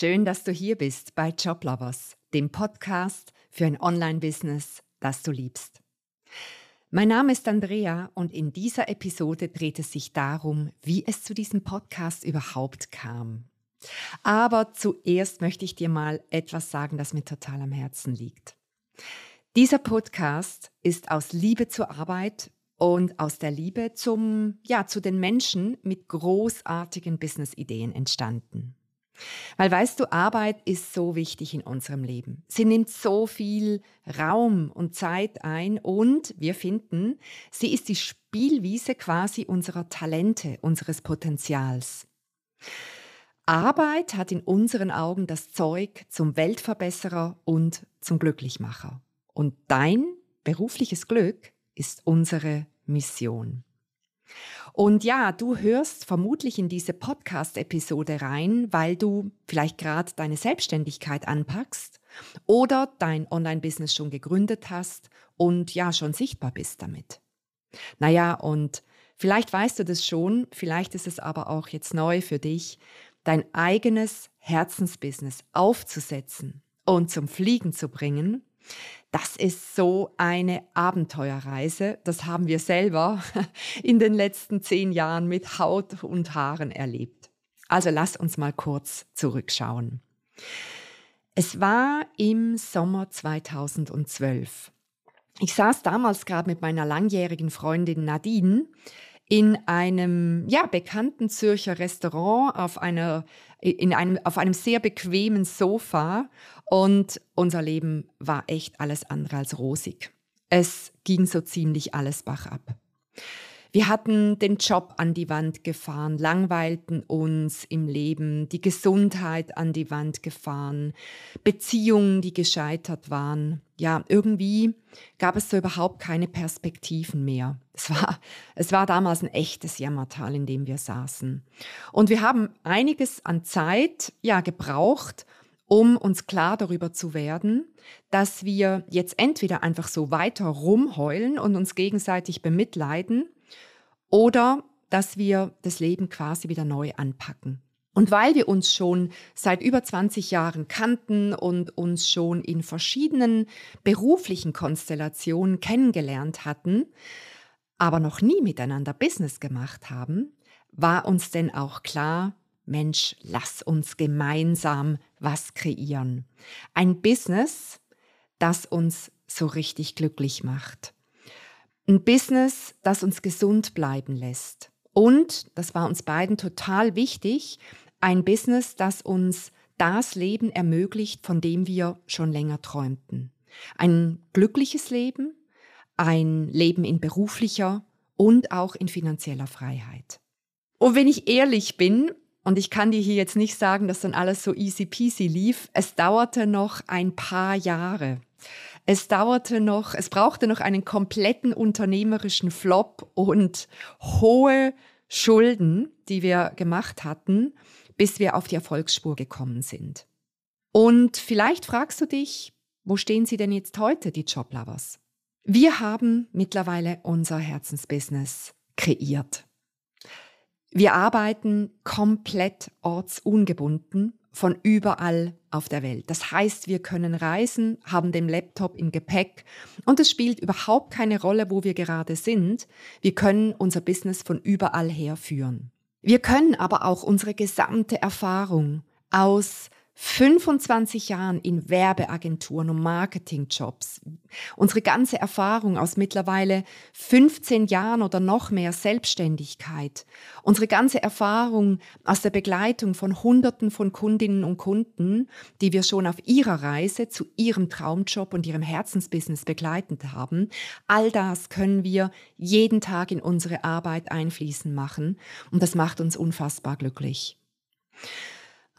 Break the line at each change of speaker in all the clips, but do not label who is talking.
Schön, dass du hier bist bei Joblovers, dem Podcast für ein Online-Business, das du liebst. Mein Name ist Andrea und in dieser Episode dreht es sich darum, wie es zu diesem Podcast überhaupt kam. Aber zuerst möchte ich dir mal etwas sagen, das mir total am Herzen liegt. Dieser Podcast ist aus Liebe zur Arbeit und aus der Liebe zum, ja, zu den Menschen mit großartigen Business-Ideen entstanden. Weil weißt du, Arbeit ist so wichtig in unserem Leben. Sie nimmt so viel Raum und Zeit ein und wir finden, sie ist die Spielwiese quasi unserer Talente, unseres Potenzials. Arbeit hat in unseren Augen das Zeug zum Weltverbesserer und zum Glücklichmacher. Und dein berufliches Glück ist unsere Mission. Und ja, du hörst vermutlich in diese Podcast-Episode rein, weil du vielleicht gerade deine Selbstständigkeit anpackst oder dein Online-Business schon gegründet hast und ja, schon sichtbar bist damit. Naja, und vielleicht weißt du das schon, vielleicht ist es aber auch jetzt neu für dich, dein eigenes Herzensbusiness aufzusetzen und zum Fliegen zu bringen, das ist so eine Abenteuerreise. Das haben wir selber in den letzten zehn Jahren mit Haut und Haaren erlebt. Also lass uns mal kurz zurückschauen. Es war im Sommer 2012. Ich saß damals gerade mit meiner langjährigen Freundin Nadine in einem ja, bekannten Zürcher Restaurant auf, einer, in einem, auf einem sehr bequemen Sofa und unser Leben war echt alles andere als rosig. Es ging so ziemlich alles bach ab. Wir hatten den Job an die Wand gefahren, langweilten uns im Leben, die Gesundheit an die Wand gefahren, Beziehungen, die gescheitert waren. Ja, irgendwie gab es so überhaupt keine Perspektiven mehr. Es war, es war damals ein echtes Jammertal, in dem wir saßen. Und wir haben einiges an Zeit, ja, gebraucht, um uns klar darüber zu werden, dass wir jetzt entweder einfach so weiter rumheulen und uns gegenseitig bemitleiden oder dass wir das Leben quasi wieder neu anpacken. Und weil wir uns schon seit über 20 Jahren kannten und uns schon in verschiedenen beruflichen Konstellationen kennengelernt hatten, aber noch nie miteinander Business gemacht haben, war uns denn auch klar, Mensch, lass uns gemeinsam was kreieren. Ein Business, das uns so richtig glücklich macht. Ein Business, das uns gesund bleiben lässt. Und, das war uns beiden total wichtig, ein Business, das uns das Leben ermöglicht, von dem wir schon länger träumten. Ein glückliches Leben, ein Leben in beruflicher und auch in finanzieller Freiheit. Und wenn ich ehrlich bin, und ich kann dir hier jetzt nicht sagen, dass dann alles so easy peasy lief, es dauerte noch ein paar Jahre. Es dauerte noch, es brauchte noch einen kompletten unternehmerischen Flop und hohe Schulden, die wir gemacht hatten, bis wir auf die Erfolgsspur gekommen sind. Und vielleicht fragst du dich, wo stehen sie denn jetzt heute, die Joblovers? Wir haben mittlerweile unser Herzensbusiness kreiert. Wir arbeiten komplett ortsungebunden von überall auf der Welt. Das heißt, wir können reisen, haben den Laptop im Gepäck und es spielt überhaupt keine Rolle, wo wir gerade sind. Wir können unser Business von überall her führen. Wir können aber auch unsere gesamte Erfahrung aus 25 Jahren in Werbeagenturen und Marketingjobs, unsere ganze Erfahrung aus mittlerweile 15 Jahren oder noch mehr Selbstständigkeit, unsere ganze Erfahrung aus der Begleitung von Hunderten von Kundinnen und Kunden, die wir schon auf ihrer Reise zu ihrem Traumjob und ihrem Herzensbusiness begleitet haben, all das können wir jeden Tag in unsere Arbeit einfließen machen und das macht uns unfassbar glücklich.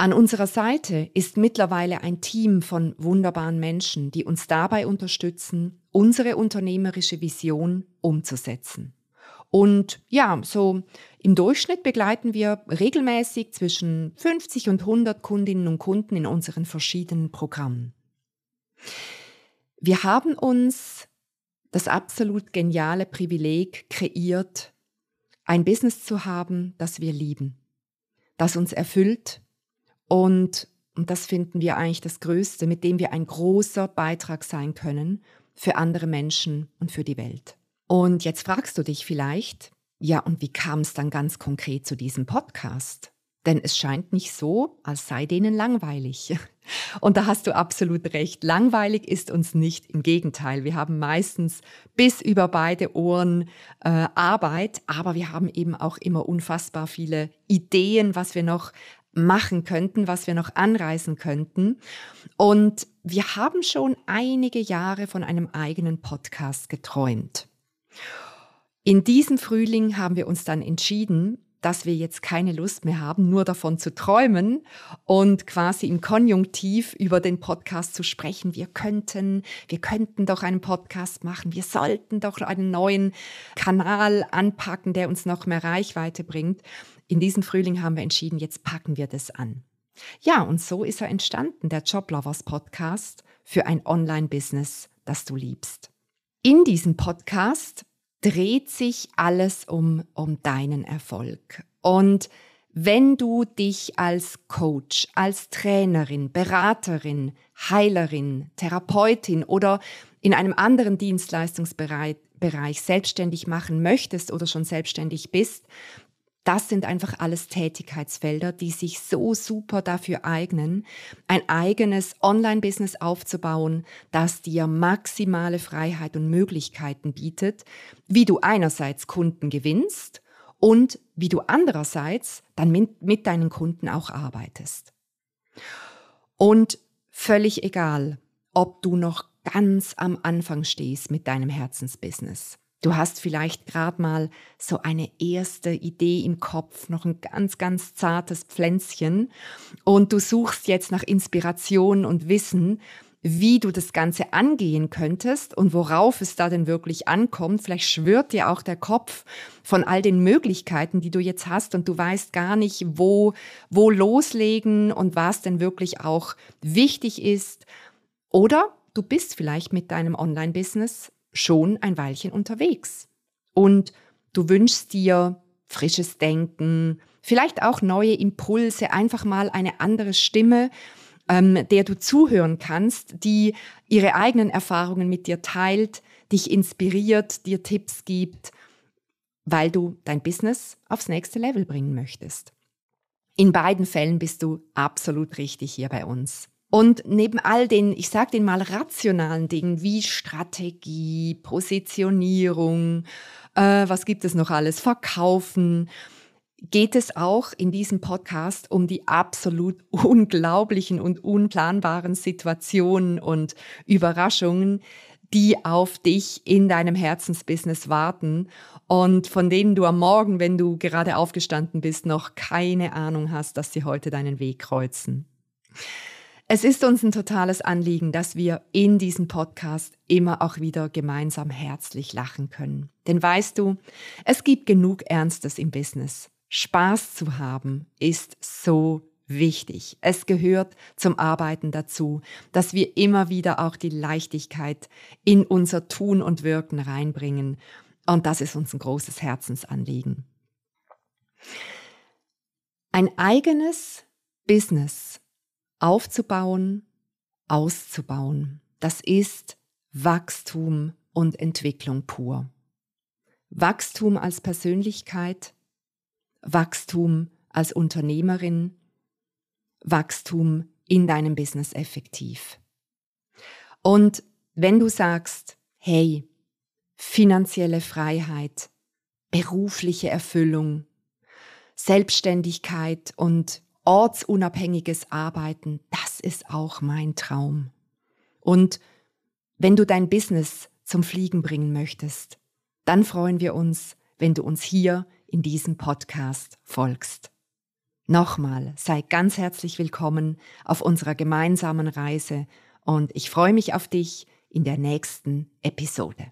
An unserer Seite ist mittlerweile ein Team von wunderbaren Menschen, die uns dabei unterstützen, unsere unternehmerische Vision umzusetzen. Und ja, so im Durchschnitt begleiten wir regelmäßig zwischen 50 und 100 Kundinnen und Kunden in unseren verschiedenen Programmen. Wir haben uns das absolut geniale Privileg kreiert, ein Business zu haben, das wir lieben, das uns erfüllt und Und das finden wir eigentlich das Größte, mit dem wir ein großer Beitrag sein können für andere Menschen und für die Welt. Und jetzt fragst du dich vielleicht, ja, und wie kam es dann ganz konkret zu diesem Podcast? Denn es scheint nicht so, als sei denen langweilig. Und da hast du absolut recht. Langweilig ist uns nicht. Im Gegenteil, wir haben meistens bis über beide Ohren äh, Arbeit, aber wir haben eben auch immer unfassbar viele Ideen, was wir noch machen könnten, was wir noch anreißen könnten. Und wir haben schon einige Jahre von einem eigenen Podcast geträumt. In diesem Frühling haben wir uns dann entschieden, dass wir jetzt keine Lust mehr haben, nur davon zu träumen und quasi im Konjunktiv über den Podcast zu sprechen. Wir könnten, wir könnten doch einen Podcast machen. Wir sollten doch einen neuen Kanal anpacken, der uns noch mehr Reichweite bringt. In diesem Frühling haben wir entschieden, jetzt packen wir das an. Ja, und so ist er entstanden, der Joblovers Podcast für ein Online-Business, das du liebst. In diesem Podcast dreht sich alles um, um deinen Erfolg. Und wenn du dich als Coach, als Trainerin, Beraterin, Heilerin, Therapeutin oder in einem anderen Dienstleistungsbereich Bereich selbstständig machen möchtest oder schon selbstständig bist, das sind einfach alles Tätigkeitsfelder, die sich so super dafür eignen, ein eigenes Online-Business aufzubauen, das dir maximale Freiheit und Möglichkeiten bietet, wie du einerseits Kunden gewinnst und wie du andererseits dann mit, mit deinen Kunden auch arbeitest. Und völlig egal, ob du noch ganz am Anfang stehst mit deinem Herzensbusiness Du hast vielleicht gerade mal so eine erste Idee im Kopf, noch ein ganz, ganz zartes Pflänzchen und du suchst jetzt nach Inspiration und Wissen, wie du das Ganze angehen könntest und worauf es da denn wirklich ankommt. Vielleicht schwört dir auch der Kopf von all den Möglichkeiten, die du jetzt hast und du weißt gar nicht, wo, wo loslegen und was denn wirklich auch wichtig ist. Oder du bist vielleicht mit deinem Online-Business schon ein Weilchen unterwegs. Und du wünschst dir frisches Denken, vielleicht auch neue Impulse, einfach mal eine andere Stimme, ähm, der du zuhören kannst, die ihre eigenen Erfahrungen mit dir teilt, dich inspiriert, dir Tipps gibt, weil du dein Business aufs nächste Level bringen möchtest. In beiden Fällen bist du absolut richtig hier bei uns. Und neben all den, ich sage den mal rationalen Dingen wie Strategie, Positionierung, äh, was gibt es noch alles, Verkaufen, geht es auch in diesem Podcast um die absolut unglaublichen und unplanbaren Situationen und Überraschungen, die auf dich in deinem Herzensbusiness warten und von denen du am Morgen, wenn du gerade aufgestanden bist, noch keine Ahnung hast, dass sie heute deinen Weg kreuzen. Es ist uns ein totales Anliegen, dass wir in diesem Podcast immer auch wieder gemeinsam herzlich lachen können. Denn weißt du, es gibt genug Ernstes im Business. Spaß zu haben ist so wichtig. Es gehört zum Arbeiten dazu, dass wir immer wieder auch die Leichtigkeit in unser Tun und Wirken reinbringen. Und das ist uns ein großes Herzensanliegen. Ein eigenes Business aufzubauen, auszubauen. Das ist Wachstum und Entwicklung pur. Wachstum als Persönlichkeit, Wachstum als Unternehmerin, Wachstum in deinem Business effektiv. Und wenn du sagst, hey, finanzielle Freiheit, berufliche Erfüllung, Selbstständigkeit und ortsunabhängiges Arbeiten, das ist auch mein Traum. Und wenn du dein Business zum Fliegen bringen möchtest, dann freuen wir uns, wenn du uns hier in diesem Podcast folgst. Nochmal, sei ganz herzlich willkommen auf unserer gemeinsamen Reise und ich freue mich auf dich in der nächsten Episode.